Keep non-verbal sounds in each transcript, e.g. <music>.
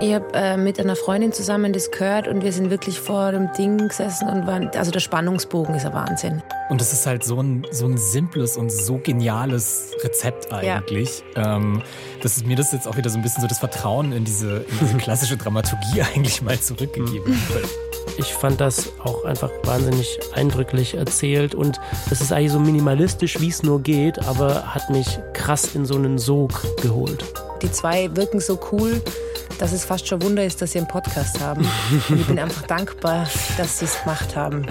Ich habe äh, mit einer Freundin zusammen das gehört und wir sind wirklich vor dem Ding gesessen und waren, also der Spannungsbogen ist ein Wahnsinn. Und es ist halt so ein, so ein simples und so geniales Rezept eigentlich. Ja. Ähm, dass es mir das jetzt auch wieder so ein bisschen so das Vertrauen in diese, in diese <laughs> klassische Dramaturgie <laughs> eigentlich mal zurückgegeben hat. Ich fand das auch einfach wahnsinnig eindrücklich erzählt und es ist eigentlich so minimalistisch, wie es nur geht, aber hat mich krass in so einen Sog geholt. Die zwei wirken so cool dass es fast schon Wunder ist, dass sie einen Podcast haben. Und ich bin einfach dankbar, dass sie es gemacht haben.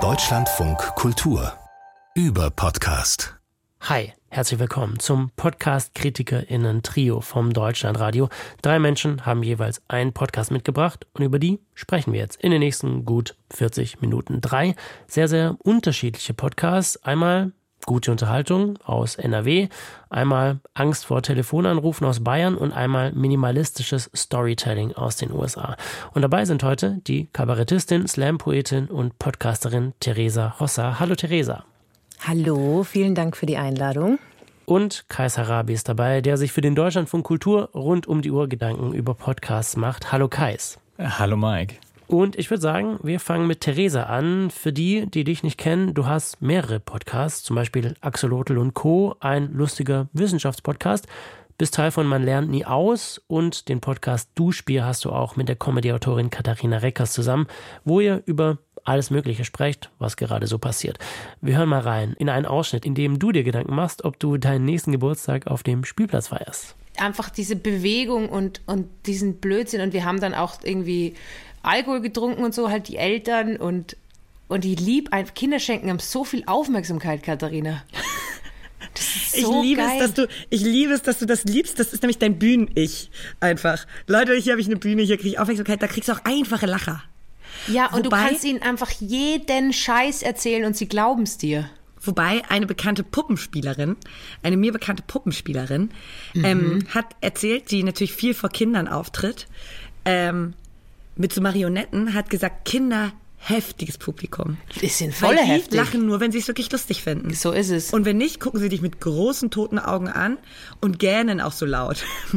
Deutschlandfunk Kultur über Podcast. Hi, herzlich willkommen zum Podcast KritikerInnen Trio vom Deutschlandradio. Drei Menschen haben jeweils einen Podcast mitgebracht und über die sprechen wir jetzt in den nächsten gut 40 Minuten. Drei sehr, sehr unterschiedliche Podcasts. Einmal gute Unterhaltung aus NRW, einmal Angst vor Telefonanrufen aus Bayern und einmal minimalistisches Storytelling aus den USA. Und dabei sind heute die Kabarettistin, Slam-Poetin und Podcasterin Theresa Hossa. Hallo Theresa. Hallo, vielen Dank für die Einladung. Und Kais Harabi ist dabei, der sich für den Deutschlandfunk Kultur rund um die Uhr Gedanken über Podcasts macht. Hallo Kais. Hallo Mike. Und ich würde sagen, wir fangen mit Theresa an. Für die, die dich nicht kennen, du hast mehrere Podcasts, zum Beispiel Axolotl und Co., ein lustiger Wissenschaftspodcast. Bist Teil von Man lernt nie aus und den Podcast Duschbier hast du auch mit der Comedy-Autorin Katharina Reckers zusammen, wo ihr über alles Mögliche sprecht, was gerade so passiert. Wir hören mal rein in einen Ausschnitt, in dem du dir Gedanken machst, ob du deinen nächsten Geburtstag auf dem Spielplatz feierst einfach diese Bewegung und, und diesen Blödsinn. Und wir haben dann auch irgendwie Alkohol getrunken und so, halt die Eltern und, und die lieb, Kinder schenken haben so viel Aufmerksamkeit, Katharina. <laughs> So ich liebe geil. es, dass du, ich liebe es, dass du das liebst. Das ist nämlich dein Bühnen-Ich einfach. Leute, hier habe ich eine Bühne, hier kriege ich Aufmerksamkeit, da kriegst du auch einfache Lacher. Ja, und Wobei, du kannst ihnen einfach jeden Scheiß erzählen und sie glauben es dir. Wobei eine bekannte Puppenspielerin, eine mir bekannte Puppenspielerin, mhm. ähm, hat erzählt, die natürlich viel vor Kindern auftritt, ähm, mit so Marionetten, hat gesagt, Kinder heftiges Publikum. Die sind voll heftig. Die lachen nur, wenn sie es wirklich lustig finden. So ist es. Und wenn nicht, gucken sie dich mit großen toten Augen an und gähnen auch so laut. <laughs>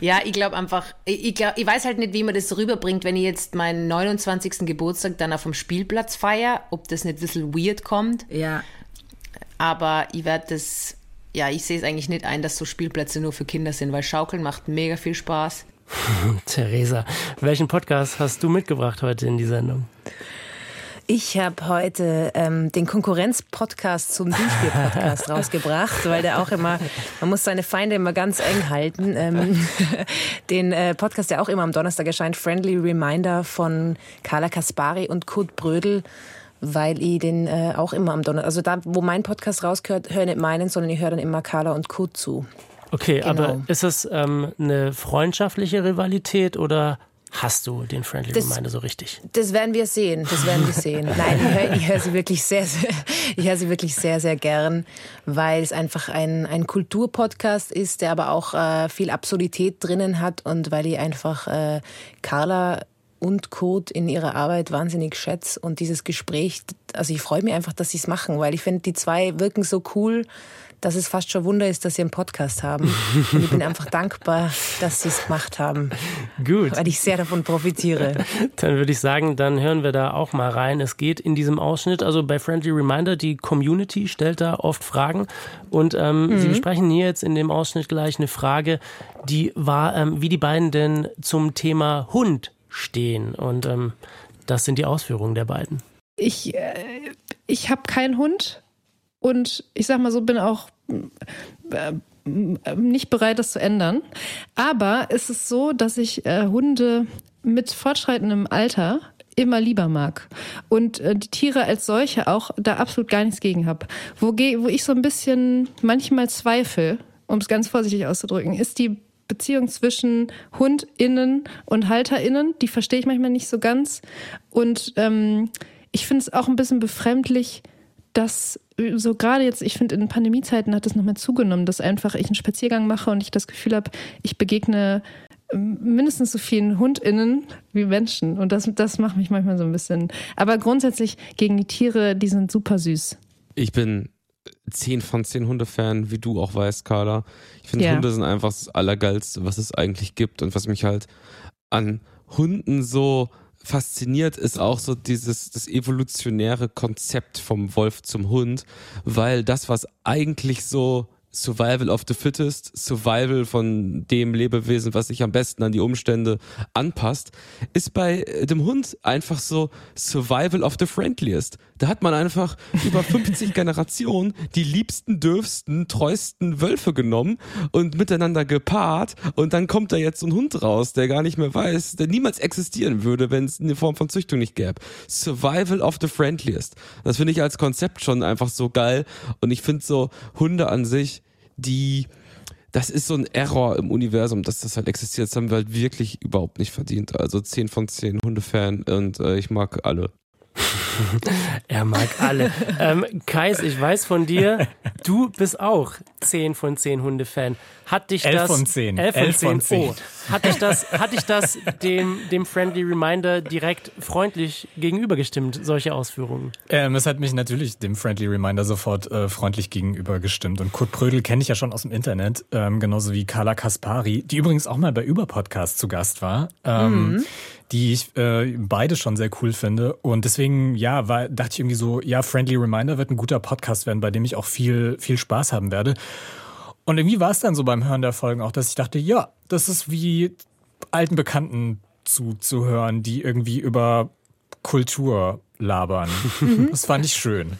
ja, ich glaube einfach, ich, glaub, ich weiß halt nicht, wie man das so rüberbringt, wenn ich jetzt meinen 29. Geburtstag dann auf dem Spielplatz feiere, ob das nicht ein bisschen weird kommt. Ja. Aber ich werde das, ja, ich sehe es eigentlich nicht ein, dass so Spielplätze nur für Kinder sind, weil Schaukeln macht mega viel Spaß. <laughs> Theresa, welchen Podcast hast du mitgebracht heute in die Sendung? Ich habe heute ähm, den Konkurrenz-Podcast zum Duschbier-Podcast <laughs> rausgebracht, weil der auch immer, man muss seine Feinde immer ganz eng halten. Ähm, <laughs> den äh, Podcast, der auch immer am Donnerstag erscheint, Friendly Reminder von Carla Kaspari und Kurt Brödel weil ich den äh, auch immer am Donnerstag, also da, wo mein Podcast rausgehört, höre nicht meinen, sondern ich höre dann immer Carla und Kurt zu. Okay, genau. aber ist es ähm, eine freundschaftliche Rivalität oder hast du den Friendly das, Reminder so richtig? Das werden wir sehen. Das werden wir sehen. <laughs> Nein, ich höre, höre sie wirklich sehr, sehr, ich höre sie wirklich sehr, sehr gern, weil es einfach ein, ein Kulturpodcast ist, der aber auch äh, viel Absurdität drinnen hat und weil ich einfach äh, Carla und Kurt in ihrer Arbeit wahnsinnig schätze und dieses Gespräch, also ich freue mich einfach, dass sie es machen, weil ich finde, die zwei wirken so cool dass es fast schon Wunder ist, dass sie einen Podcast haben. Und ich bin <laughs> einfach dankbar, dass sie es gemacht haben. Gut. Weil ich sehr davon profitiere. <laughs> Dann würde ich sagen, dann hören wir da auch mal rein. Es geht in diesem Ausschnitt, also bei Friendly Reminder, die Community stellt da oft Fragen. Und ähm, mhm. Sie besprechen hier jetzt in dem Ausschnitt gleich eine Frage, die war, ähm, wie die beiden denn zum Thema Hund stehen. Und ähm, das sind die Ausführungen der beiden. Ich, äh, ich habe keinen Hund und ich sag mal so, bin auch äh, nicht bereit, das zu ändern. Aber es ist so, dass ich äh, Hunde mit fortschreitendem Alter immer lieber mag und äh, die Tiere als solche auch da absolut gar nichts gegen habe. Wo, wo ich so ein bisschen manchmal zweifle, um es ganz vorsichtig auszudrücken, ist die Beziehung zwischen HundInnen und HalterInnen. Die verstehe ich manchmal nicht so ganz. Und ähm, ich finde es auch ein bisschen befremdlich, dass so gerade jetzt, ich finde, in Pandemiezeiten hat es nochmal zugenommen, dass einfach ich einen Spaziergang mache und ich das Gefühl habe, ich begegne ähm, mindestens so vielen HundInnen wie Menschen. Und das, das macht mich manchmal so ein bisschen. Aber grundsätzlich gegen die Tiere, die sind super süß. Ich bin 10 von 10 Hundefan, wie du auch weißt, Carla. Ich finde, Ja. Hunde sind einfach das Allergeilste, was es eigentlich gibt. Und was mich halt an Hunden so fasziniert, ist auch so dieses, das evolutionäre Konzept vom Wolf zum Hund, weil das, was eigentlich so Survival of the Fittest, Survival von dem Lebewesen, was sich am besten an die Umstände anpasst, ist bei äh, dem Hund einfach so Survival of the Friendliest. Da hat man einfach <laughs> über 50 Generationen die liebsten, dürfsten, treuesten Wölfe genommen und miteinander gepaart und dann kommt da jetzt so ein Hund raus, der gar nicht mehr weiß, der niemals existieren würde, wenn es eine Form von Züchtung nicht gäbe. Survival of the Friendliest. Das finde ich als Konzept schon einfach so geil und ich finde so Hunde an sich, die das ist so ein Error im Universum, dass das halt existiert. Das haben wir halt wirklich überhaupt nicht verdient. Also 10 von 10 Hundefan und äh, ich mag alle. <laughs> Er mag alle. ähm, Kais, ich weiß von dir, du bist auch 10 von 10 Hunde-Fan. Hat dich Elf das. von 10. 11 von Elf 10. von 10. Oh, hat dich das, hat dich das dem, dem Friendly Reminder direkt freundlich gegenübergestimmt, solche Ausführungen? Ähm, es hat mich natürlich dem Friendly Reminder sofort äh, freundlich gegenüber gestimmt. Und Kurt Prödel kenne ich ja schon aus dem Internet, ähm, genauso wie Carla Kaspari, die übrigens auch mal bei Überpodcast zu Gast war, ähm, die ich äh, beide schon sehr cool finde. Und deswegen, ja, war, dachte ich irgendwie so, ja, Friendly Reminder wird ein guter Podcast werden, bei dem ich auch viel, viel Spaß haben werde. Und irgendwie war es dann so beim Hören der Folgen auch, dass ich dachte, ja, das ist wie alten Bekannten zuzuhören, die irgendwie über Kultur labern. Das fand ich schön.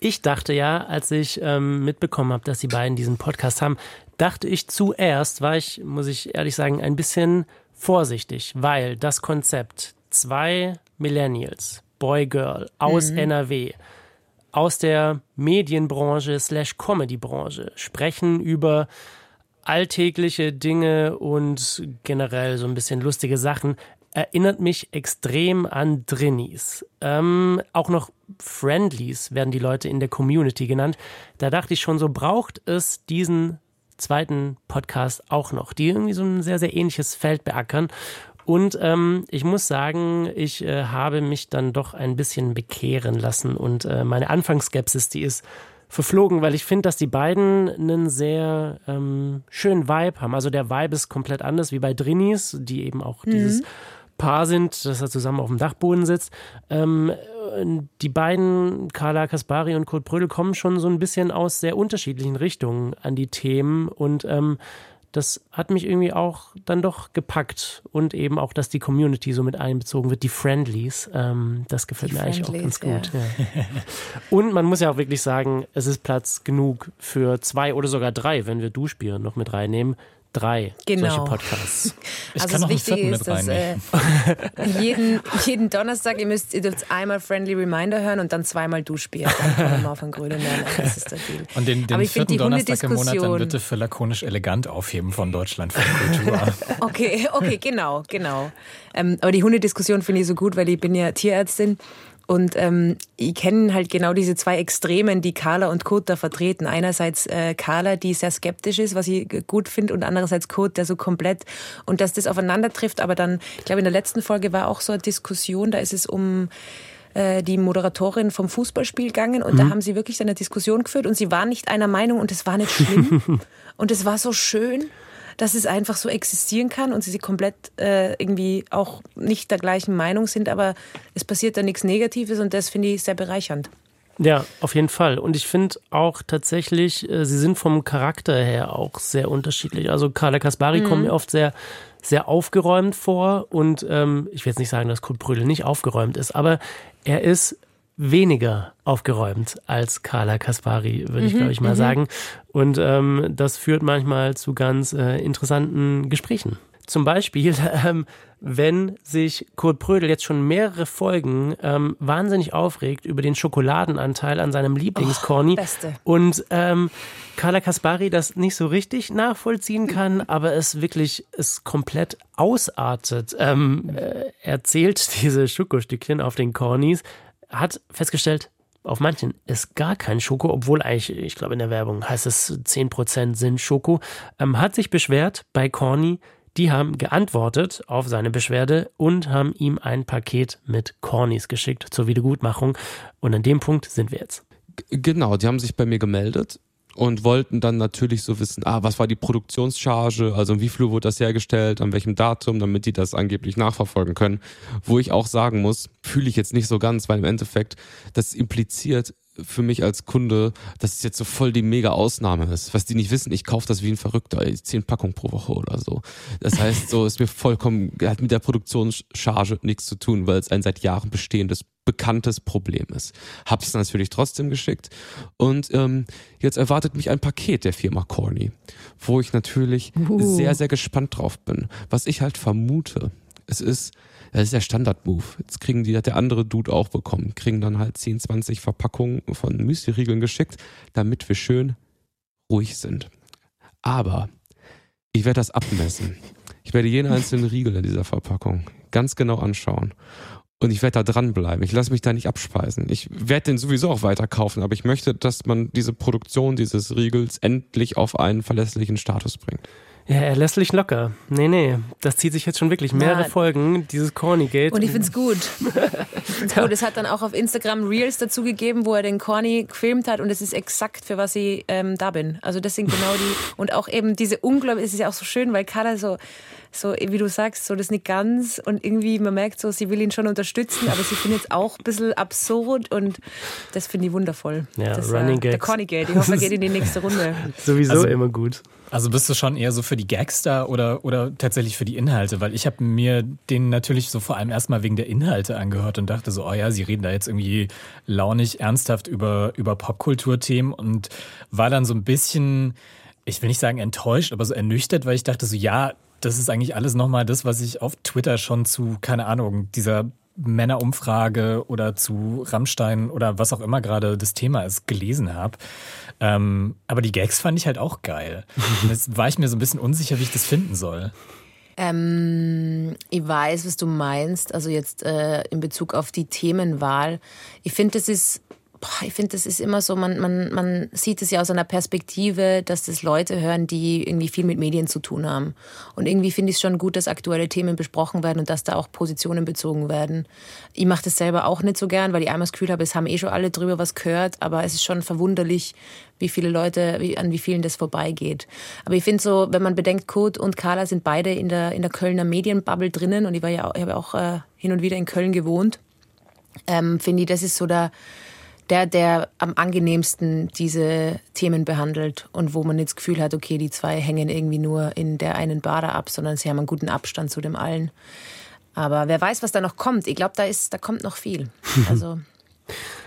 Ich dachte ja, als ich ähm, mitbekommen habe, dass die beiden diesen Podcast haben, dachte ich zuerst, war ich, muss ich ehrlich sagen, ein bisschen vorsichtig, weil das Konzept zwei Millennials, Boy Girl aus NRW, aus der Medienbranche slash Comedybranche sprechen über alltägliche Dinge und generell so ein bisschen lustige Sachen, erinnert mich extrem an Drinnies. Ähm, auch noch Friendlies werden die Leute in der Community genannt. Da dachte ich schon, so braucht es diesen zweiten Podcast auch noch, die irgendwie so ein sehr, sehr ähnliches Feld beackern. Und ähm, ich muss sagen, ich äh, habe mich dann doch ein bisschen bekehren lassen und äh, meine Anfangsskepsis, die ist verflogen, weil ich finde, dass die beiden einen sehr ähm, schönen Vibe haben. Also der Vibe ist komplett anders wie bei Drinnies, die eben auch dieses Paar sind, das er zusammen auf dem Dachboden sitzt. Ähm, die beiden, Carla Kaspari und Kurt Brödel, kommen schon so ein bisschen aus sehr unterschiedlichen Richtungen an die Themen und ähm, das hat mich irgendwie auch dann doch gepackt und eben auch, dass die Community so mit einbezogen wird, die Friendlies, ähm, das gefällt Die mir eigentlich auch ganz Friendlies, gut. Ja. <laughs> Und man muss ja auch wirklich sagen, es ist Platz genug für zwei oder sogar drei, wenn wir Duschbier noch mit reinnehmen. Drei Genau. solche Podcasts. <laughs> Ich also kann das Wichtige ist, dass äh, jeden, jeden Donnerstag, ihr müsst ihr dürft einmal Friendly Reminder hören und dann zweimal Duschbier. Dann kommen wir auf einen grünen Lernen. Das ist der Deal. Und den, den Aber ich finde vierten Donnerstag im Monat dann bitte für lakonisch elegant aufheben von Deutschland von Kultur. <laughs> Okay, okay, genau, genau. Ähm, aber die Hundediskussion finde ich so gut, weil ich bin ja Tierärztin und ähm, ich kenne halt genau diese zwei Extremen, die Carla und Kurt da vertreten. Einerseits äh, Carla, die sehr skeptisch ist, was ich gut finde, und andererseits Kurt, der so komplett und dass das aufeinander trifft. Aber dann, ich glaube, in der letzten Folge war auch so eine Diskussion, da ist es um äh, die Moderatorin vom Fußballspiel gegangen und da haben sie wirklich eine Diskussion geführt und sie war nicht einer Meinung und es war nicht schlimm <laughs> und es war so schön dass es einfach so existieren kann und sie komplett äh, irgendwie auch nicht der gleichen Meinung sind, aber es passiert da nichts Negatives und das finde ich sehr bereichernd. Ja, auf jeden Fall. Und ich finde auch tatsächlich, äh, sie sind vom Charakter her auch sehr unterschiedlich. Also Carla Kaspari kommt mir oft sehr, sehr aufgeräumt vor. Und ähm, ich will jetzt nicht sagen, dass Kurt Brühl nicht aufgeräumt ist, aber er ist weniger aufgeräumt als Carla Kaspari, würde ich, glaube ich, mal sagen. Und ähm, das führt manchmal zu ganz äh, interessanten Gesprächen. Zum Beispiel, <laughs> ähm, wenn sich Kurt Prödel jetzt schon mehrere Folgen ähm, wahnsinnig aufregt über den Schokoladenanteil an seinem Lieblingscorny Beste. und ähm, Carla Kaspari das nicht so richtig nachvollziehen kann, <laughs> aber es wirklich es komplett ausartet. Ähm, äh, er zählt <laughs> diese Schokostückchen auf den Cornys, hat festgestellt, auf manchen ist gar kein Schoko, obwohl eigentlich, ich glaube in der Werbung heißt es 10% sind Schoko, ähm, hat sich beschwert bei Corny, die haben geantwortet auf seine Beschwerde und haben ihm ein Paket mit Cornys geschickt zur Wiedergutmachung. Und an dem Punkt sind wir jetzt. Genau, die haben sich bei mir gemeldet und wollten dann natürlich so wissen, ah, was war die Produktionscharge, also wie viel wurde das hergestellt, an welchem Datum, damit die das angeblich nachverfolgen können. Wo ich auch sagen muss, fühle ich jetzt nicht so ganz, weil im Endeffekt das impliziert für mich als Kunde, dass es jetzt so voll die mega Ausnahme ist. Was die nicht wissen, ich kaufe das wie ein Verrückter, zehn Packungen pro Woche oder so. Das heißt, so ist mir vollkommen, hat mit der Produktionscharge nichts zu tun, weil es ein seit Jahren bestehendes bekanntes Problem ist. Hab's natürlich trotzdem geschickt und ähm, jetzt erwartet mich ein Paket der Firma Corny, wo ich natürlich uh. sehr, sehr gespannt drauf bin. Was ich halt vermute, es ist das ist der Standard-Move. Jetzt kriegen die, hat der andere Dude auch bekommen, kriegen dann halt 10, 20 Verpackungen von Müsli-Riegeln geschickt, damit wir schön ruhig sind. Aber ich werde das abmessen. Ich werde jeden einzelnen Riegel in dieser Verpackung ganz genau anschauen. Und ich werde da dranbleiben. Ich lasse mich da nicht abspeisen. Ich werde den sowieso auch weiter kaufen, aber ich möchte, dass man diese Produktion dieses Riegels endlich auf einen verlässlichen Status bringt. Ja, er lässt sich locker. Nee, nee, das zieht sich jetzt schon wirklich mehrere Nein. Folgen, dieses Corny-Gate. Und ich find's gut. <laughs> Ich find's gut. Es hat dann auch auf Instagram Reels dazu gegeben, wo er den Corny gefilmt hat und es ist exakt für was ich ähm, da bin. Also das sind genau die und auch eben diese Unglaublich, es ist ja auch so schön, weil Kada so so, wie du sagst, so das nicht ganz und irgendwie, man merkt so, sie will ihn schon unterstützen, aber sie findet es auch ein bisschen absurd und das finde ich wundervoll. Ja, das, Running äh, Der Conny Gate, ich hoffe, er geht in die nächste Runde. <laughs> Sowieso also, immer gut. Also bist du schon eher so für die Gags da oder, oder tatsächlich für die Inhalte? Weil ich habe mir den natürlich so vor allem erstmal wegen der Inhalte angehört und dachte so, oh ja, sie reden da jetzt irgendwie launig ernsthaft über, über Popkulturthemen und war dann so ein bisschen, ich will nicht sagen enttäuscht, aber so ernüchtert, weil ich dachte so, ja, das ist eigentlich alles nochmal das, was ich auf Twitter schon zu, keine Ahnung, dieser Männerumfrage oder zu Rammstein oder was auch immer gerade das Thema ist, gelesen habe. Ähm, aber die Gags fand ich halt auch geil. <laughs> Jetzt war ich mir so ein bisschen unsicher, wie ich das finden soll. Ähm, ich weiß, was du meinst. Also jetzt äh, in Bezug auf die Themenwahl. Ich finde, das ist boah, ich finde, das ist immer so, man, man, man sieht es ja aus einer Perspektive, dass das Leute hören, die irgendwie viel mit Medien zu tun haben. Und irgendwie finde ich es schon gut, dass aktuelle Themen besprochen werden und dass da auch Positionen bezogen werden. Ich mache das selber auch nicht so gern, weil ich einmal das Gefühl habe, es haben eh schon alle drüber was gehört, aber es ist schon verwunderlich, wie viele Leute, wie, an wie vielen das vorbeigeht. Aber ich finde so, wenn man bedenkt, Kurt und Carla sind beide in der, in der Kölner Medienbubble drinnen und ich war ja, ich habe auch äh, hin und wieder in Köln gewohnt, ähm, finde ich, das ist so der, der, der am angenehmsten diese Themen behandelt und wo man nicht das Gefühl hat, okay, die zwei hängen irgendwie nur in der einen Bar ab, sondern sie haben einen guten Abstand zu dem allen. Aber wer weiß, was da noch kommt. Ich glaube, da ist, da kommt noch viel. <laughs> Also.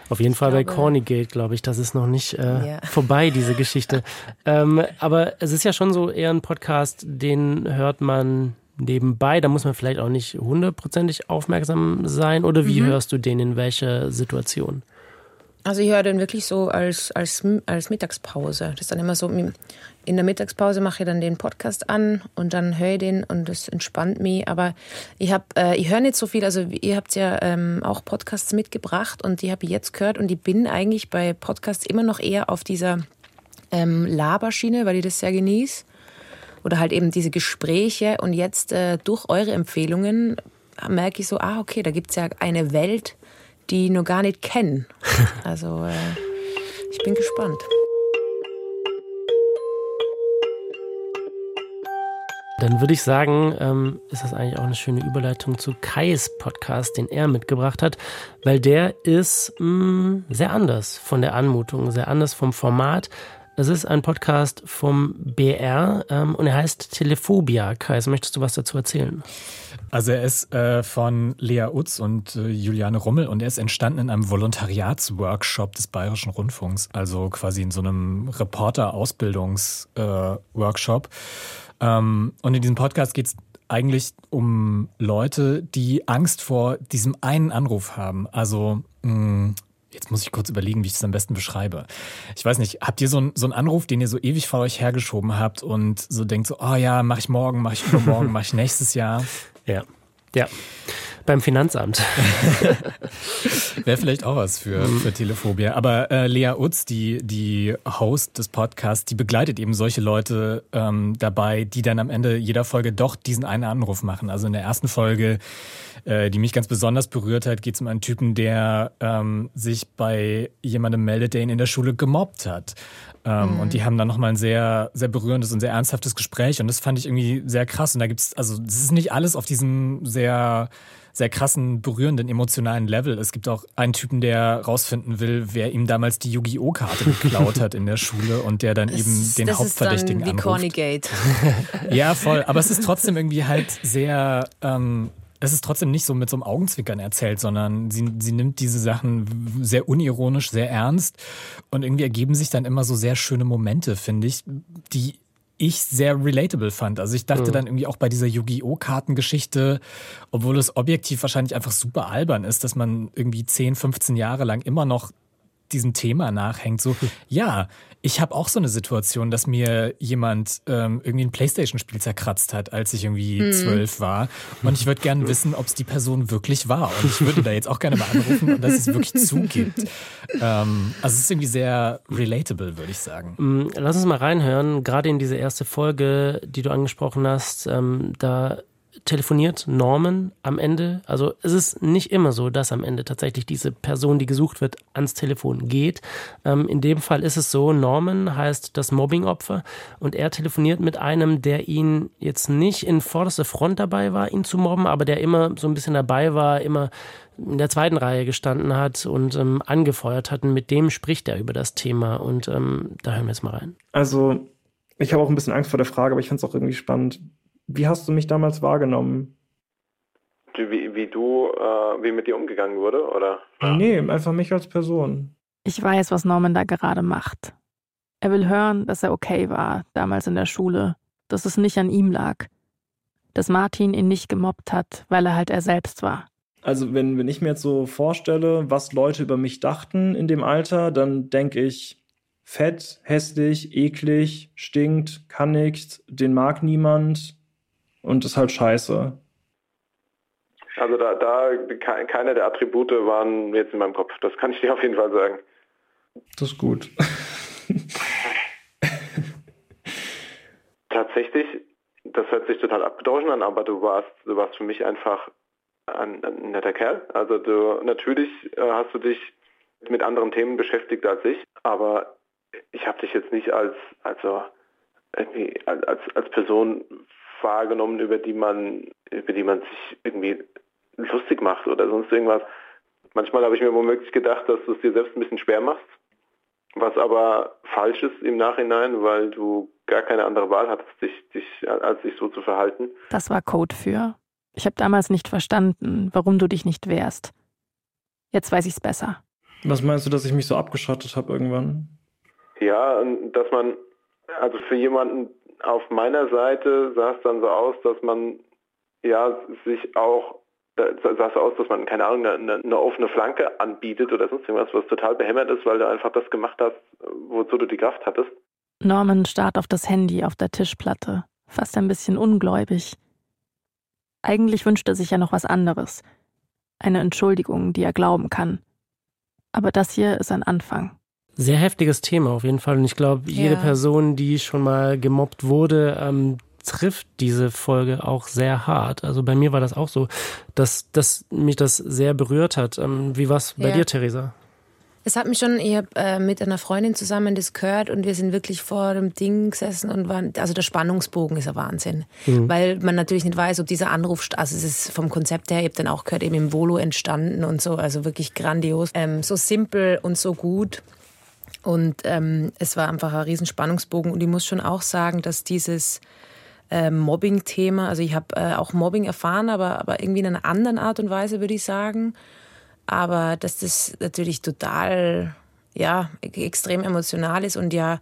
Auf jeden Fall glaube, bei Cornygate, glaube ich, das ist noch nicht äh, ja. <laughs> vorbei, diese Geschichte. ähm, aber es ist ja schon so eher ein Podcast, den hört man nebenbei. Da muss man vielleicht auch nicht hundertprozentig aufmerksam sein. Oder wie mhm. hörst du den in welcher Situation? Also ich höre den wirklich so als, als, als Mittagspause. Das ist dann immer so, in der Mittagspause mache ich dann den Podcast an und dann höre ich den und das entspannt mich. Aber ich habe, äh, ich höre nicht so viel. Also ihr habt ja ähm, auch Podcasts mitgebracht und die habe ich jetzt gehört und ich bin eigentlich bei Podcasts immer noch eher auf dieser ähm, Laberschiene, weil ich das sehr genieße. Oder halt eben diese Gespräche und jetzt äh, durch eure Empfehlungen merke ich so, ah okay, da gibt es ja eine Welt, die nur gar nicht kennen. <laughs> Also äh, ich bin gespannt. Dann würde ich sagen, ähm, ist das eigentlich auch eine schöne Überleitung zu Kais Podcast, den er mitgebracht hat, weil der ist mh, mm, sehr anders von der Anmutung, sehr anders vom Format. Es ist ein Podcast vom BR ähm, und er heißt Telephobia. Kais, möchtest du was dazu erzählen? Also er ist äh, von Lea Utz und äh, Juliane Rummel und er ist entstanden in einem Volontariatsworkshop des Bayerischen Rundfunks, also quasi in so einem Reporter-Ausbildungsworkshop. Äh, ähm, und in diesem Podcast geht es eigentlich um Leute, die Angst vor diesem einen Anruf haben. Also mh, Jetzt muss ich kurz überlegen, wie ich es am besten beschreibe. Ich weiß nicht, habt ihr so, ein, so einen Anruf, den ihr so ewig vor euch hergeschoben habt und so denkt so, oh ja, mach ich morgen, mach ich übermorgen, <laughs> mach ich nächstes Jahr? Ja. Ja. Beim Finanzamt. <laughs> Wäre vielleicht auch was für, für Telephobia. Aber äh, Lea Utz, die, die Host des Podcasts, die begleitet eben solche Leute ähm, dabei, die dann am Ende jeder Folge doch diesen einen Anruf machen. Also in der ersten Folge, äh, die mich ganz besonders berührt hat, geht es um einen Typen, der ähm, sich bei jemandem meldet, der ihn in der Schule gemobbt hat. Ähm, mhm. Und die haben dann nochmal ein sehr, sehr berührendes und sehr ernsthaftes Gespräch. Und das fand ich irgendwie sehr krass. Und da gibt's, also das ist nicht alles auf diesem sehr sehr krassen, berührenden, emotionalen Level. Es gibt auch einen Typen, der rausfinden will, wer ihm damals die Yu-Gi-Oh! Karte geklaut hat in der Schule und der dann das, eben den das Hauptverdächtigen ist dann wie anruft. Cornygate. <laughs> ja, voll. Aber es ist trotzdem irgendwie halt sehr ähm, es ist trotzdem nicht so mit so einem Augenzwinkern erzählt, sondern sie, sie nimmt diese Sachen sehr unironisch, sehr ernst und irgendwie ergeben sich dann immer so sehr schöne Momente, finde ich, die ich sehr relatable fand. Also ich dachte mhm. dann irgendwie auch bei dieser Yu-Gi-Oh! Kartengeschichte, obwohl es objektiv wahrscheinlich einfach super albern ist, dass man irgendwie 10, 15 Jahre lang immer noch diesem Thema nachhängt. So, ja, ich habe auch so eine Situation, dass mir jemand ähm, irgendwie ein Playstation-Spiel zerkratzt hat, als ich irgendwie hm. zwölf war. Und ich würde gerne <laughs> wissen, ob es die Person wirklich war. Und ich würde da jetzt auch gerne mal anrufen und dass es wirklich zugibt. Ähm, also es ist irgendwie sehr relatable, würde ich sagen. Mm, lass uns mal reinhören, gerade in diese erste Folge, die du angesprochen hast, ähm, da telefoniert Norman am Ende. Also es ist nicht immer so, dass am Ende tatsächlich diese Person, die gesucht wird, ans Telefon geht. Ähm, in dem Fall ist es so, Norman heißt das Mobbingopfer und er telefoniert mit einem, der ihn jetzt nicht in vorderster Front dabei war, ihn zu mobben, aber der immer so ein bisschen dabei war, immer in der zweiten Reihe gestanden hat und ähm, angefeuert hat. Und mit dem spricht er über das Thema und ähm, da hören wir jetzt mal rein. Also ich habe auch ein bisschen Angst vor der Frage, aber ich finde es auch irgendwie spannend. Wie hast du mich damals wahrgenommen? Wie, wie du, äh, wie mit dir umgegangen wurde, oder? Nee, einfach mich als Person. Ich weiß, was Norman da gerade macht. Er will hören, dass er okay war, damals in der Schule, dass es nicht an ihm lag. Dass Martin ihn nicht gemobbt hat, weil er halt er selbst war. Also, wenn, wenn ich mir jetzt so vorstelle, was Leute über mich dachten in dem Alter, dann denke ich, fett, hässlich, eklig, stinkt, kann nichts, den mag niemand, und ist halt scheiße. Also da, da keine der Attribute waren jetzt in meinem Kopf. Das kann ich dir auf jeden Fall sagen. Das ist gut. <laughs> Tatsächlich, das hört sich total abgedroschen an, aber du warst, du warst für mich einfach ein, ein netter Kerl. Also du natürlich äh, hast du dich mit anderen Themen beschäftigt als ich, aber ich habe dich jetzt nicht als also irgendwie als, als Person wahrgenommen, über die man, über die man sich irgendwie lustig macht oder sonst irgendwas. Manchmal habe ich mir womöglich gedacht, dass du es dir selbst ein bisschen schwer machst, was aber falsch ist im Nachhinein, weil du gar keine andere Wahl hattest, dich, dich, als dich so zu verhalten. Das war Code für. Ich habe damals nicht verstanden, warum du dich nicht wehrst. Jetzt weiß ich es besser. Was meinst du, dass ich mich so abgeschottet habe irgendwann? Ja, dass man, also für jemanden, auf meiner Seite sah es dann so aus, dass man ja sich auch sah es aus, dass man, keine Ahnung, eine, eine, offene Flanke anbietet oder sonst irgendwas, was total behämmert ist, weil du einfach das gemacht hast, wozu du die Kraft hattest. Norman starrt auf das Handy auf der Tischplatte, fast ein bisschen ungläubig. Eigentlich wünscht er sich ja noch was anderes. Eine Entschuldigung, die er glauben kann. Aber das hier ist ein Anfang. Sehr heftiges Thema auf jeden Fall. Und ich glaube, jede Person, die schon mal gemobbt wurde, ähm, trifft diese Folge auch sehr hart. Also bei mir war das auch so, dass, dass mich das sehr berührt hat. Ähm, wie war es bei ja. dir, Theresa? Es hat mich schon, ich habe äh, mit einer Freundin zusammen das gehört und wir sind wirklich vor dem Ding gesessen und waren, also der Spannungsbogen ist ein Wahnsinn. Mhm. Weil man natürlich nicht weiß, ob dieser Anruf, also es ist vom Konzept her, ich habe dann auch gehört, eben im Volo entstanden und so, also wirklich grandios. Ähm, so simpel und so gut. Und ähm, es war einfach ein Riesenspannungsbogen. Und ich muss schon auch sagen, dass dieses äh, Mobbing-Thema, also ich habe äh, auch Mobbing erfahren, aber, aber irgendwie in einer anderen Art und Weise, würde ich sagen. Aber dass das natürlich total, ja, extrem emotional ist und ja,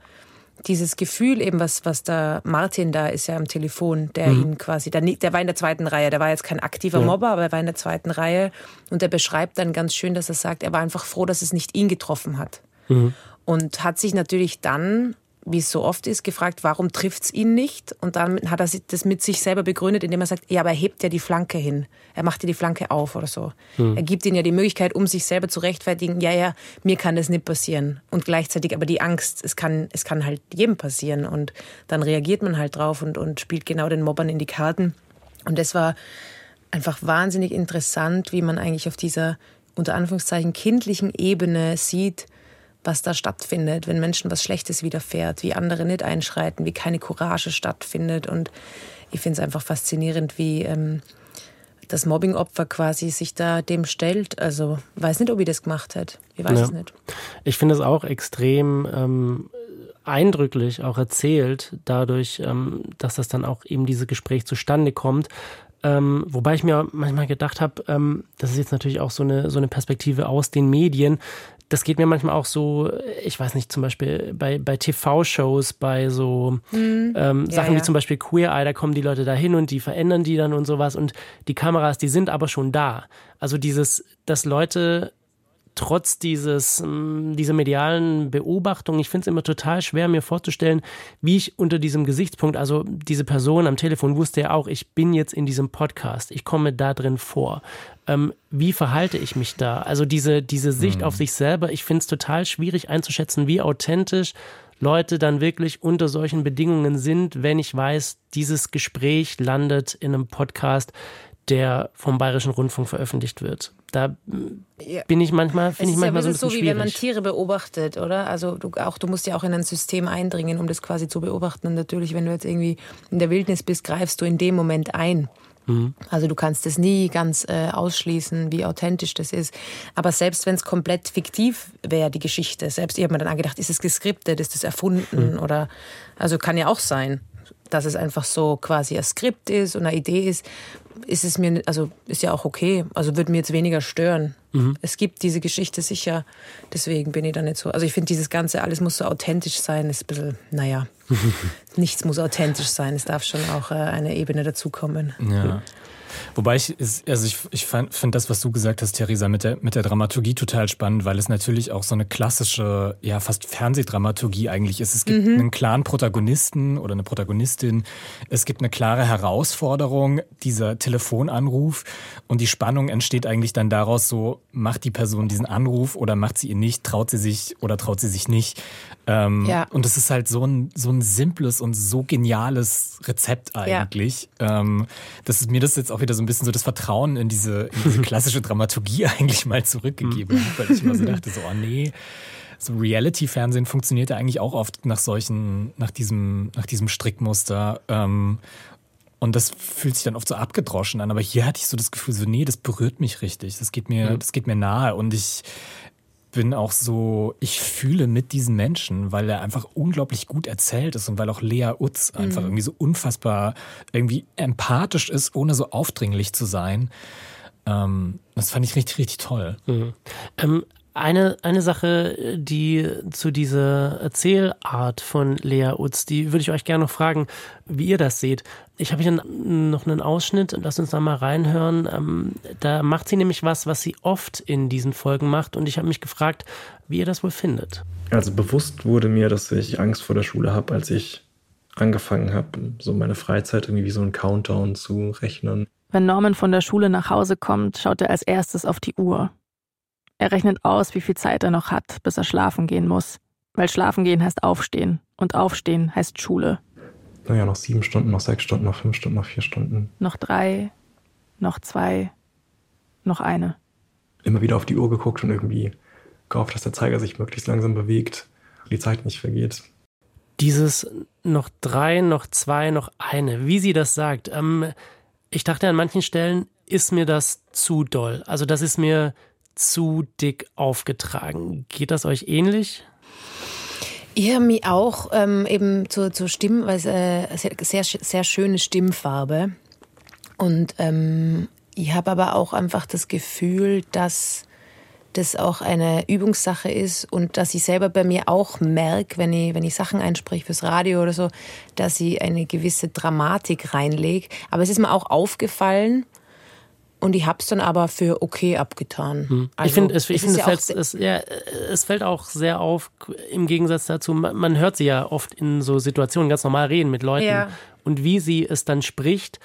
dieses Gefühl eben, was, was der Martin da ist ja am Telefon, der mhm. ihn quasi, der, der, war in der zweiten Reihe, der war jetzt kein aktiver ja. Mobber, aber er war in der zweiten Reihe und er beschreibt dann ganz schön, dass er sagt, er war einfach froh, dass es nicht ihn getroffen hat. Mhm und hat sich natürlich dann wie es so oft ist, gefragt, warum trifft es ihn nicht? Und dann hat er das mit sich selber begründet, indem er sagt, ja, aber er hebt ja die Flanke hin. Er macht ja die Flanke auf oder so. Hm. Er gibt ihnen ja die Möglichkeit, um sich selber zu rechtfertigen, ja, ja, mir kann das nicht passieren. Und gleichzeitig aber die Angst, es kann, es kann halt jedem passieren. Und dann reagiert man halt drauf und, und spielt genau den Mobbern in die Karten. Und das war einfach wahnsinnig interessant, wie man eigentlich auf dieser unter Anführungszeichen kindlichen Ebene sieht, was da stattfindet, wenn Menschen was Schlechtes widerfährt, wie andere nicht einschreiten, wie keine Courage stattfindet. Und ich finde es einfach faszinierend, wie ähm, das Mobbingopfer quasi sich da dem stellt. Also weiß nicht, ob ich das gemacht hätte. Ich weiß ja. es nicht. Ich finde es auch extrem ähm, eindrücklich auch erzählt, dadurch, ähm, dass das dann auch eben dieses Gespräch zustande kommt. Ähm, wobei ich mir manchmal gedacht habe, ähm, das ist jetzt natürlich auch so eine, so eine Perspektive aus den Medien, das geht mir manchmal auch so, ich weiß nicht, zum Beispiel bei, bei TV-Shows, bei so mhm. ähm, Sachen ja, wie zum Beispiel Queer Eye, da kommen die Leute da hin und die verändern die dann und sowas und die Kameras, die sind aber schon da. Also dieses, dass Leute trotz dieses, mm, dieser medialen Beobachtung, ich finde es immer total schwer, mir vorzustellen, wie ich unter diesem Gesichtspunkt, also diese Person am Telefon wusste ja auch, ich bin jetzt in diesem Podcast, ich komme da drin vor. Ähm, wie verhalte ich mich da? Also diese, diese Sicht mhm. auf sich selber, ich finde es total schwierig einzuschätzen, wie authentisch Leute dann wirklich unter solchen Bedingungen sind, wenn ich weiß, dieses Gespräch landet in einem Podcast, der vom Bayerischen Rundfunk veröffentlicht wird. Da bin ich manchmal, finde ich manchmal ja, so ein bisschen so, wie wenn man Tiere beobachtet, oder? Also du, auch, du musst ja auch in ein System eindringen, um das quasi zu beobachten. Und natürlich, wenn du jetzt irgendwie in der Wildnis bist, greifst du in dem Moment ein. Mhm. Also du kannst es nie ganz äh, ausschließen, wie authentisch das ist. Aber selbst wenn es komplett fiktiv wäre, die Geschichte, selbst ich habe mir dann angedacht, ist es geskriptet, ist es erfunden mhm. oder also kann ja auch sein, dass es einfach so quasi ein Skript ist und eine Idee ist ist es mir, also ist ja auch okay. Also würde mir jetzt weniger stören. Mhm. Es gibt diese Geschichte sicher, deswegen bin ich da nicht so. Also ich finde dieses Ganze, alles muss so authentisch sein, ist ein bisschen, naja, <laughs> nichts muss authentisch sein. Es darf schon auch äh, eine Ebene dazukommen. Ja. Wobei ich, also ich, ich finde das, was du gesagt hast, Theresa, mit der, mit der Dramaturgie total spannend, weil es natürlich auch so eine klassische, ja, fast Fernsehdramaturgie eigentlich ist. Es gibt mhm. einen klaren Protagonisten oder eine Protagonistin. Es gibt eine klare Herausforderung, dieser Telefonanruf. Und die Spannung entsteht eigentlich dann daraus so, macht die Person diesen Anruf oder macht sie ihn nicht, traut sie sich oder traut sie sich nicht. Ähm, ja. Und es ist halt so ein, so ein simples und so geniales Rezept eigentlich. Ja. Ähm, dass mir das jetzt auch wieder so ein bisschen so das Vertrauen in diese, in diese <laughs> klassische Dramaturgie <laughs> eigentlich mal zurückgegeben hat, weil ich immer so dachte, so, oh nee, so Reality-Fernsehen funktioniert ja eigentlich auch oft nach solchen, nach diesem, nach diesem Strickmuster. Ähm, und das fühlt sich dann oft so abgedroschen an. Aber hier hatte ich so das Gefühl, so, nee, das berührt mich richtig. Das geht mir, das geht mir nahe. Und ich, bin auch so, ich fühle mit diesen Menschen, weil er einfach unglaublich gut erzählt ist und weil auch Lea Utz einfach mhm. irgendwie so unfassbar irgendwie empathisch ist, ohne so aufdringlich zu sein. Ähm, das fand ich richtig, richtig toll. Mhm. Ähm, eine, eine Sache, die zu dieser Erzählart von Lea Utz, die würde ich euch gerne noch fragen, wie ihr das seht. Ich habe hier noch einen Ausschnitt, lasst uns da mal reinhören. Ähm, da macht sie nämlich was, was sie oft in diesen Folgen macht und ich habe mich gefragt, wie ihr das wohl findet. Also bewusst wurde mir, dass ich Angst vor der Schule habe, als ich angefangen habe, so meine Freizeit irgendwie wie so ein Countdown zu rechnen. Wenn Norman von der Schule nach Hause kommt, schaut er als erstes auf die Uhr. Er rechnet aus, wie viel Zeit er noch hat, bis er schlafen gehen muss. Weil schlafen gehen heißt aufstehen. Und aufstehen heißt Schule. Naja, noch sieben Stunden, noch sechs Stunden, noch fünf Stunden, noch vier Stunden. Noch drei, noch zwei, noch eine. Immer wieder auf die Uhr geguckt und irgendwie gehofft, dass der Zeiger sich möglichst langsam bewegt, die Zeit nicht vergeht. Dieses noch drei, noch zwei, noch eine, wie sie das sagt. Ähm, ich dachte an manchen Stellen, ist mir das zu doll. Also das ist mir zu dick aufgetragen. Geht das euch ähnlich? Ich habe mich auch ähm, eben zur, zur Stimme, weil es äh, sehr, sehr schöne Stimmfarbe. Und ähm, ich habe aber auch einfach das Gefühl, dass das auch eine Übungssache ist und dass ich selber bei mir auch merke, wenn ich, wenn ich Sachen einspreche fürs Radio oder so, dass ich eine gewisse Dramatik reinlege. Aber es ist mir auch aufgefallen, Und ich habe es dann aber für okay abgetan. Hm. Also, ich finde, es, ich find, es, ja es, ja, es fällt auch sehr auf, im Gegensatz dazu, man, man, hört sie ja oft in so Situationen ganz normal reden mit Leuten. Ja. Und wie sie es dann spricht,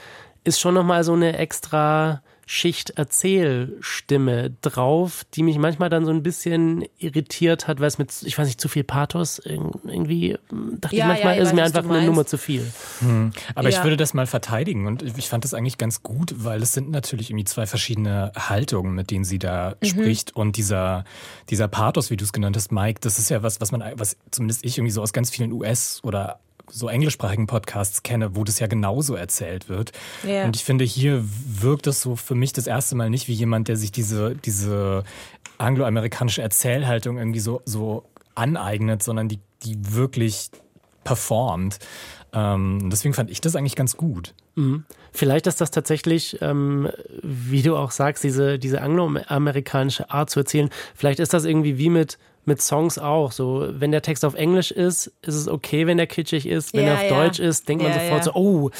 ist schon nochmal so eine extra Schicht Erzählstimme drauf, die mich manchmal dann so ein bisschen irritiert hat, weil es mit, ich weiß nicht, zu viel Pathos irgendwie, dachte ja, ich manchmal, ja, ist mir einfach eine Nummer zu viel. Hm. Aber ja. ich würde das mal verteidigen und ich fand das eigentlich ganz gut, weil es sind natürlich irgendwie zwei verschiedene Haltungen, mit denen sie da mhm. spricht und dieser, dieser Pathos, wie du es genannt hast, Mike, das ist ja was, was man, was zumindest ich irgendwie so aus ganz vielen US- oder so englischsprachigen Podcasts kenne, wo das ja genauso erzählt wird. Ja. Und ich finde, hier wirkt es so für mich das erste Mal nicht wie jemand, der sich diese, diese angloamerikanische Erzählhaltung irgendwie so, so aneignet, sondern die, die wirklich performt. Ähm, deswegen fand ich das eigentlich ganz gut. Mhm. Vielleicht ist das tatsächlich, ähm, wie du auch sagst, diese, diese angloamerikanische Art zu erzählen. Vielleicht ist das irgendwie wie mit mit Songs auch. So, wenn der Text auf Englisch ist, ist es okay, wenn der kitschig ist. Wenn ja, er auf ja. Deutsch ist, denkt ja, man sofort so, oh,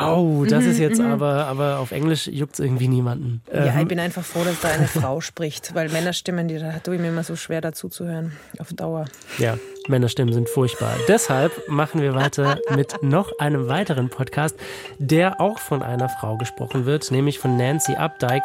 <laughs> oh, das ist jetzt aber, aber auf Englisch juckt es irgendwie niemanden. Ja, ähm. ich bin einfach froh, dass da eine <laughs> Frau spricht, weil Männerstimmen, die da tue ich mir immer so schwer dazu zu hören, auf Dauer. Ja, Männerstimmen sind furchtbar. Deshalb machen wir weiter <laughs> mit noch einem weiteren Podcast, der auch von einer Frau gesprochen wird, nämlich von Nancy Updike.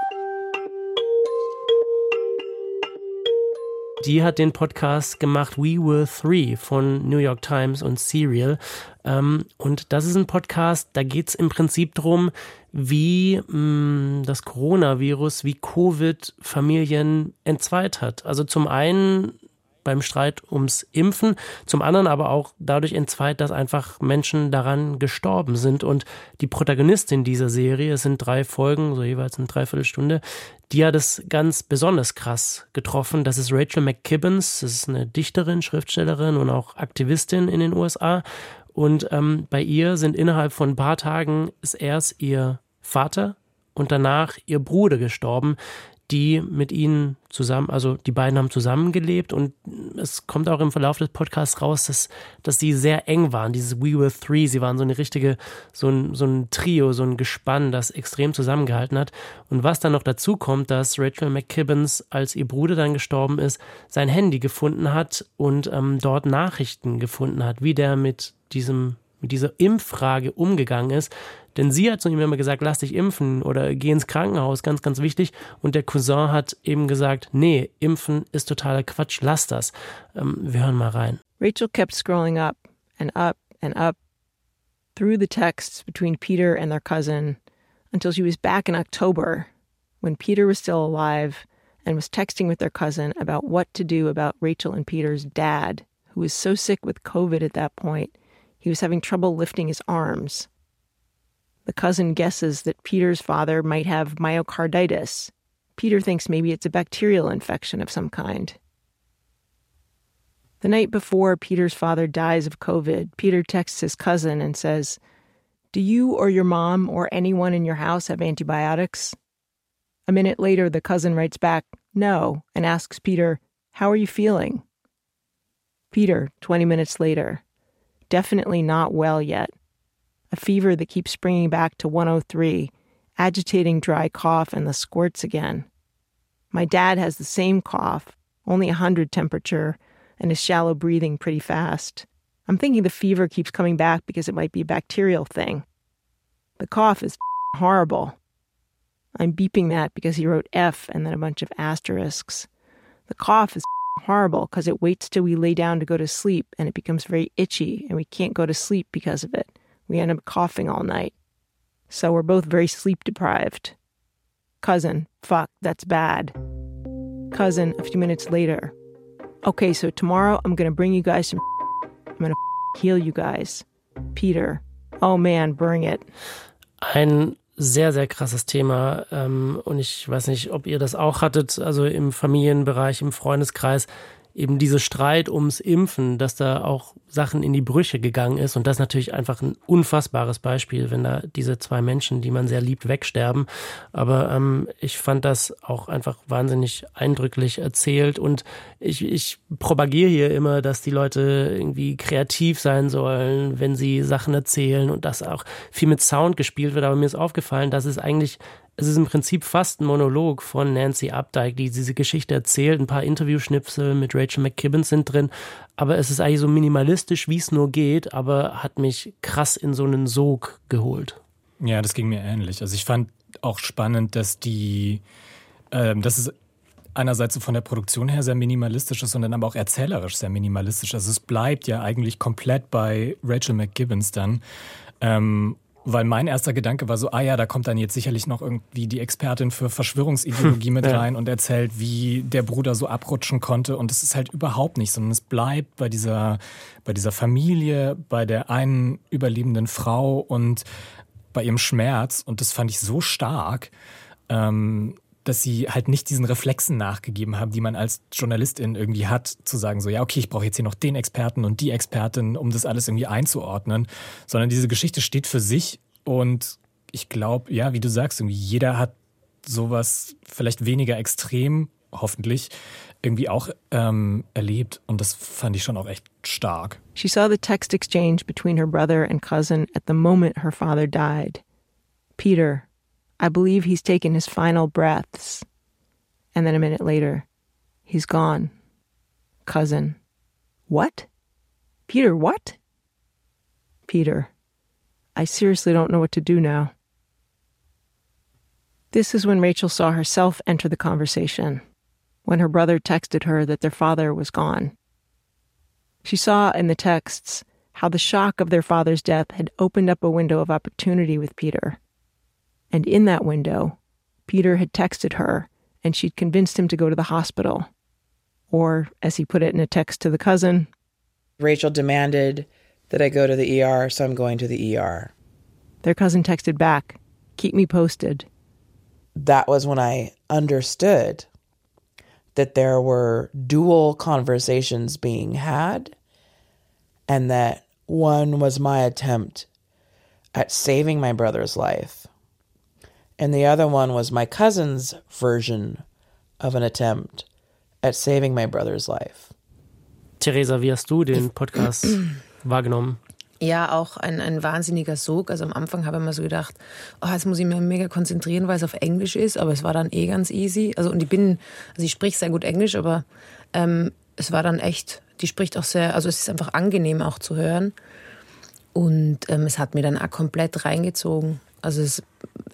Die hat den Podcast gemacht We Were Three von New York Times und Serial. Ähm, und das ist ein Podcast, da geht es im Prinzip darum, wie mh, mm, das Coronavirus, wie Covid Familien entzweit hat. Also zum einen beim Streit ums Impfen, zum anderen aber auch dadurch entzweit, dass einfach Menschen daran gestorben sind. Und die Protagonistin dieser Serie, es sind drei Folgen, so jeweils eine Dreiviertelstunde, die hat es ganz besonders krass getroffen. Das ist Rachel McKibbins, das ist eine Dichterin, Schriftstellerin und auch Aktivistin in den USA. Und ähm, bei ihr sind innerhalb von ein paar Tagen ist erst ihr Vater und danach ihr Bruder gestorben, die mit ihnen zusammen, also die beiden haben zusammengelebt und es kommt auch im Verlauf des Podcasts raus, dass, dass sie sehr eng waren, dieses We Were Three, sie waren so eine richtige, so ein, so ein Trio, so ein Gespann, das extrem zusammengehalten hat. Und was dann noch dazu kommt, dass Rachel McKibbins, als ihr Bruder dann gestorben ist, sein Handy gefunden hat und ähm, dort Nachrichten gefunden hat, wie der mit diesem mit dieser Impffrage umgegangen ist, denn sie hat zu ihm immer gesagt, lass dich impfen oder geh ins Krankenhaus, ganz, ganz wichtig. Und der Cousin hat eben gesagt, nee, impfen ist totaler Quatsch, lass das. Ähm, wir hören mal rein. Rachel kept scrolling up and up and up through the texts between Peter and their cousin until she was back in October when Peter was still alive and was texting with their cousin about what to do about Rachel and Peter's dad, who was so sick with COVID at that point, he was having trouble lifting his arms. The cousin guesses that Peter's father might have myocarditis. Peter thinks maybe it's a bacterial infection of some kind. The night before Peter's father dies of COVID, Peter texts his cousin and says, Do you or your mom or anyone in your house have antibiotics? A minute later, the cousin writes back, No, and asks Peter, How are you feeling? Peter, 20 minutes later, Definitely not well yet a fever that keeps springing back to 103, agitating dry cough and the squirts again. My dad has the same cough, only 100 temperature, and is shallow breathing pretty fast. I'm thinking the fever keeps coming back because it might be a bacterial thing. The cough is horrible. I'm beeping that because he wrote F and then a bunch of asterisks. The cough is horrible because it waits till we lay down to go to sleep and it becomes very itchy and we can't go to sleep because of it. We end up coughing all night. So we're both very sleep deprived. Cousin, fuck, that's bad. Cousin, a few minutes later. Okay, so tomorrow I'm gonna bring you guys some. <laughs> I'm gonna <laughs> heal you guys. Peter. Oh man, bring it. Ein sehr, sehr krasses Thema. Ähm, und ich weiß nicht, ob ihr das auch hattet, also im Familienbereich, im Freundeskreis eben diese Streit ums Impfen, dass da auch Sachen in die Brüche gegangen ist. Und das ist natürlich einfach ein unfassbares Beispiel, wenn da diese zwei Menschen, die man sehr liebt, wegsterben. Aber ähm, ich fand das auch einfach wahnsinnig eindrücklich erzählt. Und ich, ich propagiere hier immer, dass die Leute irgendwie kreativ sein sollen, wenn sie Sachen erzählen und dass auch viel mit Sound gespielt wird. Aber mir ist aufgefallen, dass es eigentlich es ist im Prinzip fast ein Monolog von Nancy Updike, die diese Geschichte erzählt. Ein paar Interviewschnipsel mit Rachel McKibbins sind drin, aber es ist eigentlich so minimalistisch, wie es nur geht, aber hat mich krass in so einen Sog geholt. Ja, das ging mir ähnlich. Also ich fand auch spannend, dass die, ähm, dass es einerseits von der Produktion her sehr minimalistisch ist und dann aber auch erzählerisch sehr minimalistisch. Also es bleibt ja eigentlich komplett bei Rachel McGibbons dann. Ähm, weil mein erster Gedanke war so, ah ja, da kommt dann jetzt sicherlich noch irgendwie die Expertin für Verschwörungsideologie mit <laughs> rein ja. und erzählt, wie der Bruder so abrutschen konnte. Und es ist halt überhaupt nicht, sondern es bleibt bei dieser, bei dieser Familie, bei der einen überlebenden Frau und bei ihrem Schmerz. Und das fand ich so stark. Ähm, dass sie halt nicht diesen Reflexen nachgegeben haben, die man als Journalistin irgendwie hat, zu sagen so, ja, okay, ich brauche jetzt hier noch den Experten und die Expertin, um das alles irgendwie einzuordnen, sondern diese Geschichte steht für sich und ich glaube, ja, wie du sagst, irgendwie jeder hat sowas vielleicht weniger extrem, hoffentlich, irgendwie auch ähm, erlebt und das fand ich schon auch echt stark. She saw the text exchange between her brother and cousin at the moment her father died. Peter, I believe he's taken his final breaths. And then a minute later, he's gone. Cousin. What? Peter, what? Peter. I seriously don't know what to do now. This is when Rachel saw herself enter the conversation, when her brother texted her that their father was gone. She saw in the texts how the shock of their father's death had opened up a window of opportunity with Peter and in that window, Peter had texted her and she'd convinced him to go to the hospital. Or, as he put it in a text to the cousin, Rachel demanded that I go to the ER, so I'm going to the ER. Their cousin texted back, Keep me posted. That was when I understood that there were dual conversations being had, and that one was my attempt at saving my brother's life and the other one was my cousin's version of an attempt at saving my brother's life. Theresa, wie hast du den Podcast <clears throat> wahrgenommen? Ja, auch ein, ein wahnsinniger Sog. Also am Anfang habe ich mir so gedacht, oh, jetzt muss ich mich mega konzentrieren, weil es auf Englisch ist, aber es war dann eh ganz easy. Also und ich bin, also ich spreche sehr gut Englisch, aber ähm, es war dann echt, die spricht auch sehr, also es ist einfach angenehm auch zu hören. Und ähm, es hat mir dann auch komplett reingezogen. Also es,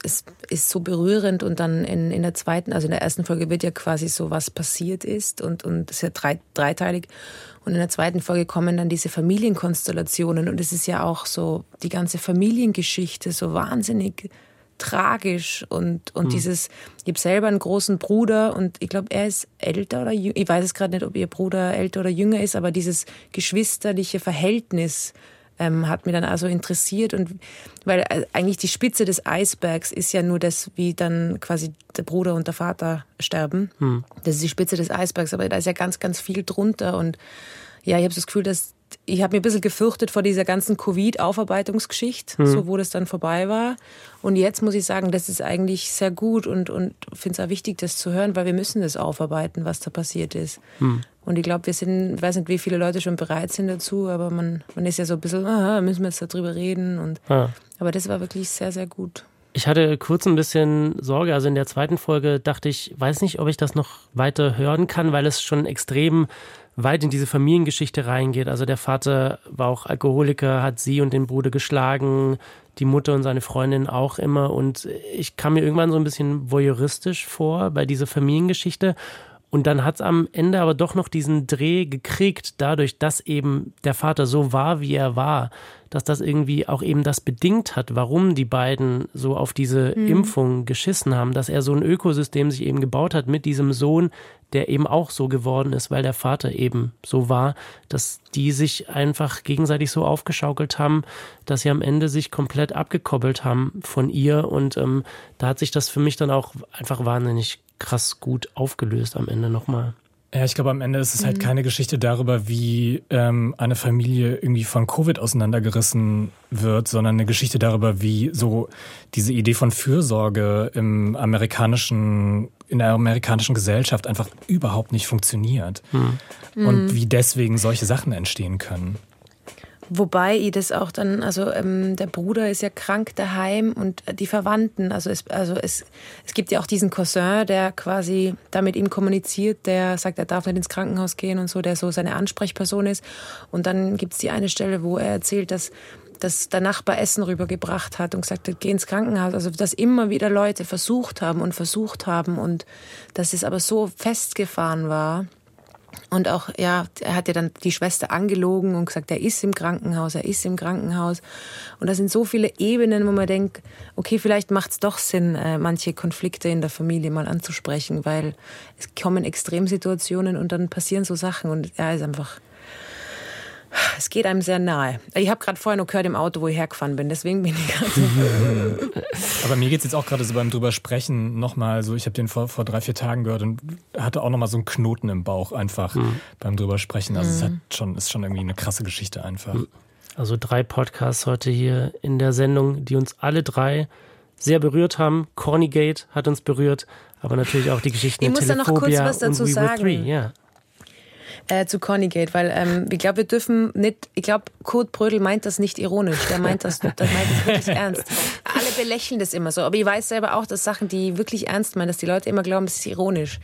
es ist so berührend und dann in, in der zweiten, also in der ersten Folge wird ja quasi so, was passiert ist und, und ist ja drei, dreiteilig. Und in der zweiten Folge kommen dann diese Familienkonstellationen und es ist ja auch so die ganze Familiengeschichte so wahnsinnig tragisch und, und hm. dieses, ich habe selber einen großen Bruder und ich glaube, er ist älter oder jünger, ich weiß es gerade nicht, ob ihr Bruder älter oder jünger ist, aber dieses geschwisterliche Verhältnis ähm, hat mich dann also interessiert und weil äh, eigentlich die Spitze des Eisbergs ist ja nur das, wie dann quasi der Bruder und der Vater sterben. Hm. Das ist die Spitze des Eisbergs, aber da ist ja ganz, ganz viel drunter und ja, ich habe das Gefühl, dass ich habe mir ein bisschen gefürchtet vor dieser ganzen Covid-Aufarbeitungsgeschichte, mhm. so wo das dann vorbei war. Und jetzt muss ich sagen, das ist eigentlich sehr gut und, und finde es auch wichtig, das zu hören, weil wir müssen das aufarbeiten, was da passiert ist. Mhm. Und ich glaube, wir sind, ich weiß nicht, wie viele Leute schon bereit sind dazu, aber man, man ist ja so ein bisschen, aha, müssen wir jetzt darüber reden. Und, ja. Aber das war wirklich sehr, sehr gut. Ich hatte kurz ein bisschen Sorge. Also in der zweiten Folge dachte ich, weiß nicht, ob ich das noch weiter hören kann, weil es schon extrem weit in diese Familiengeschichte reingeht. Also der Vater war auch Alkoholiker, hat sie und den Bruder geschlagen, die Mutter und seine Freundin auch immer. Und ich kam mir irgendwann so ein bisschen voyeuristisch vor bei dieser Familiengeschichte. Und dann hat es am Ende aber doch noch diesen Dreh gekriegt, dadurch, dass eben der Vater so war, wie er war, dass das irgendwie auch eben das bedingt hat, warum die beiden so auf diese mhm. Impfung geschissen haben, dass er so ein Ökosystem sich eben gebaut hat mit diesem Sohn, der eben auch so geworden ist, weil der Vater eben so war, dass die sich einfach gegenseitig so aufgeschaukelt haben, dass sie am Ende sich komplett abgekoppelt haben von ihr und ähm, da hat sich das für mich dann auch einfach wahnsinnig krass gut aufgelöst am Ende nochmal. Ja, ich glaube, am Ende ist es halt mhm. keine Geschichte darüber, wie ähm, eine Familie irgendwie von Covid auseinandergerissen wird, sondern eine Geschichte darüber, wie so diese Idee von Fürsorge im amerikanischen, in der amerikanischen Gesellschaft einfach überhaupt nicht funktioniert. Mhm. Und wie deswegen solche Sachen entstehen können. Wobei ich das auch dann, also ähm, der Bruder ist ja krank daheim und die Verwandten, also es, also es, es gibt ja auch diesen Cousin, der quasi da mit ihm kommuniziert, der sagt, er darf nicht ins Krankenhaus gehen und so, der so seine Ansprechperson ist. Und dann gibt es die eine Stelle, wo er erzählt, dass dass der Nachbar Essen rübergebracht hat und gesagt hat, geh ins Krankenhaus. Also dass immer wieder Leute versucht haben und versucht haben und dass es aber so festgefahren war. Und auch, ja, er hat ja dann die Schwester angelogen und gesagt, er ist im Krankenhaus, er ist im Krankenhaus. Und da sind so viele Ebenen, wo man denkt, okay, vielleicht macht es doch Sinn, äh, manche Konflikte in der Familie mal anzusprechen, weil es kommen Extremsituationen und dann passieren so Sachen und er ist einfach es geht einem sehr nahe. Ich habe gerade vorher noch gehört im Auto, wo ich hergefahren bin, deswegen bin ich gerade. <laughs> Aber mir geht es jetzt auch gerade so beim drüber sprechen nochmal so, ich habe den vor, vor drei, vier Tagen gehört und hatte auch nochmal so einen Knoten im Bauch einfach mhm. beim drüber sprechen. Also mhm. es hat schon, ist schon irgendwie eine krasse Geschichte einfach. Mhm. Also drei Podcasts heute hier in der Sendung, die uns alle drei sehr berührt haben. Cornygate hat uns berührt, aber natürlich auch die Geschichten ich muss da noch kurz was dazu sagen. Three, ja äh, zu Conygate, weil ähm, ich glaube, wir dürfen nicht, ich glaube, Kurt Brödel meint das nicht ironisch, der meint das, der meint das wirklich <laughs> ernst. Alle belächeln das immer so, aber ich weiß selber auch, dass Sachen, die wirklich ernst meinen, dass die Leute immer glauben, es ist ironisch.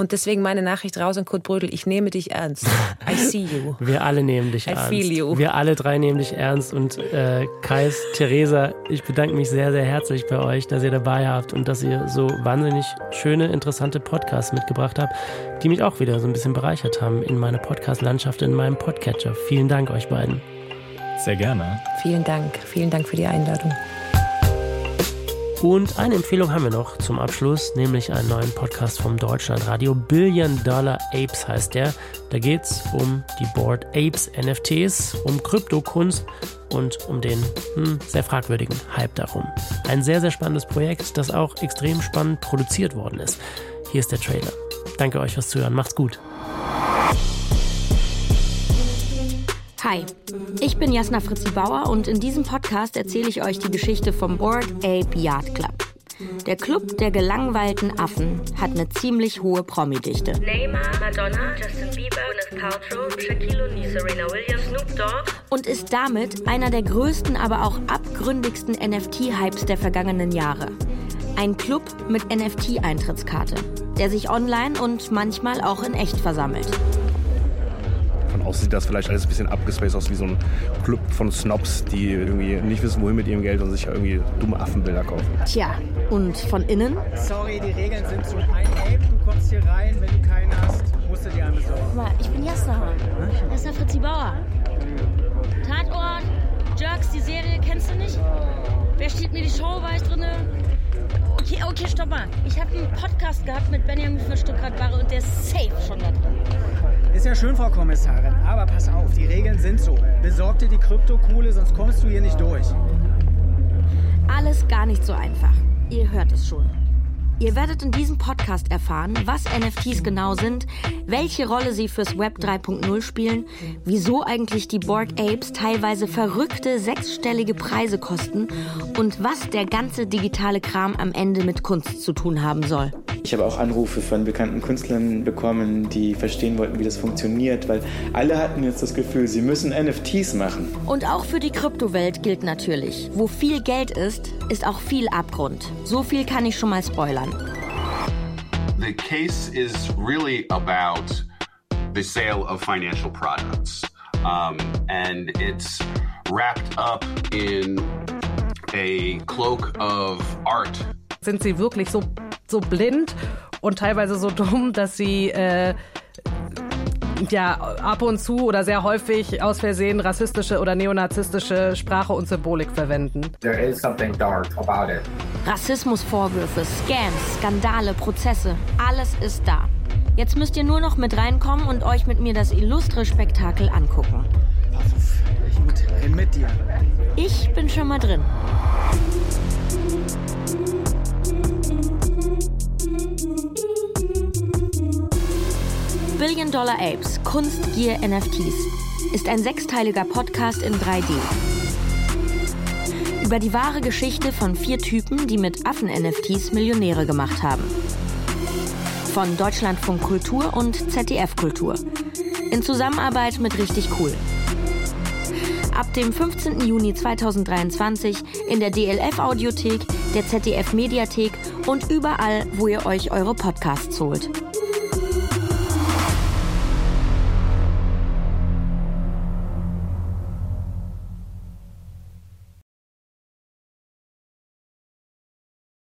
Und deswegen meine Nachricht raus an Kurt Brödel, ich nehme dich ernst. I see you. <laughs> Wir alle nehmen dich I ernst. Feel you. Wir alle drei nehmen dich ernst. Und äh, Kais, Theresa, ich bedanke mich sehr, sehr herzlich bei euch, dass ihr dabei habt und dass ihr so wahnsinnig schöne, interessante Podcasts mitgebracht habt, die mich auch wieder so ein bisschen bereichert haben in meiner Podcast-Landschaft, in meinem Podcatcher. Vielen Dank euch beiden. Sehr gerne. Vielen Dank. Vielen Dank für die Einladung. Und eine Empfehlung haben wir noch zum Abschluss, nämlich einen neuen Podcast vom Deutschlandradio. Billion Dollar Apes heißt der. Da geht es um die Board Apes NFTs, um Kryptokunst und um den hm, sehr fragwürdigen Hype darum. Ein sehr, sehr spannendes Projekt, das auch extrem spannend produziert worden ist. Hier ist der Trailer. Danke euch fürs Zuhören. Macht's gut. Hi, ich bin Jasna Fritzi Bauer und in diesem Podcast erzähle ich euch die Geschichte vom Board Ape Yard Club. Der Club der gelangweilten Affen hat eine ziemlich hohe Promi-Dichte. Neymar, Madonna, Justin Bieber, Gwyneth Paltrow, Shaquille O'Neal, Serena Williams, Snoop Dogg. Und ist damit einer der größten, aber auch abgründigsten NFT-Hypes der vergangenen Jahre. Ein Club mit NFT-Eintrittskarte, der sich online und manchmal auch in echt versammelt. Von außen sieht das vielleicht alles ein bisschen abgespaced aus wie so ein Club von Snobs, die irgendwie nicht wissen, wohin mit ihrem Geld und sich ja irgendwie dumme Affenbilder kaufen. Tja, und von innen? Sorry, die Regeln sind so. Ein Ape, du kommst hier rein, wenn du keinen hast, musst du dir einen besorgen. Guck mal, ich bin Jasna. Jasna Fritzi Bauer. Tatort, Jerks, die Serie, kennst du nicht? Wer steht mir die Show, war ich drinne? Okay, okay, stopp mal. Ich habe einen Podcast gehabt mit Benjamin von Stuttgart-Barre und der ist safe schon da drin. Ist ja schön, Frau Kommissarin, aber pass auf, die Regeln sind so. Besorg dir die Kryptokohle, sonst kommst du hier nicht durch. Alles gar nicht so einfach. Ihr hört es schon. Ihr werdet in diesem Podcast erfahren, was NFTs genau sind, welche Rolle sie fürs Web 3.0 spielen, wieso eigentlich die Bored Apes teilweise verrückte sechsstellige Preise kosten und was der ganze digitale Kram am Ende mit Kunst zu tun haben soll. Ich habe auch Anrufe von bekannten Künstlern bekommen, die verstehen wollten, wie das funktioniert, weil alle hatten jetzt das Gefühl, sie müssen NFTs machen. Und auch für die Kryptowelt gilt natürlich, wo viel Geld ist, ist auch viel Abgrund. So viel kann ich schon mal spoilern. The case is really about the sale of financial products. Um, and it's wrapped up in a cloak of art. Sind sie wirklich so, so blind und teilweise so <laughs> dumm, dass sie äh, ja ab und zu oder sehr häufig aus Versehen rassistische oder neonazistische Sprache und Symbolik verwenden. There is something dark about it. Rassismusvorwürfe, Scams, Skandale, Prozesse, alles ist da. Jetzt müsst ihr nur noch mit reinkommen und euch mit mir das illustre Spektakel angucken. Ich bin schon mal drin. Billion Dollar Apes, Kunst, Gier, NFTs ist ein sechsteiliger Podcast in 3D. Über die wahre Geschichte von vier Typen, die mit Affen-NFTs Millionäre gemacht haben. Von Deutschlandfunk Kultur und ZDF Kultur. In Zusammenarbeit mit Richtig Cool. ab dem 15. Juni 2023 in der DLF Audiothek, der ZDF Mediathek und überall, wo ihr euch eure Podcasts holt.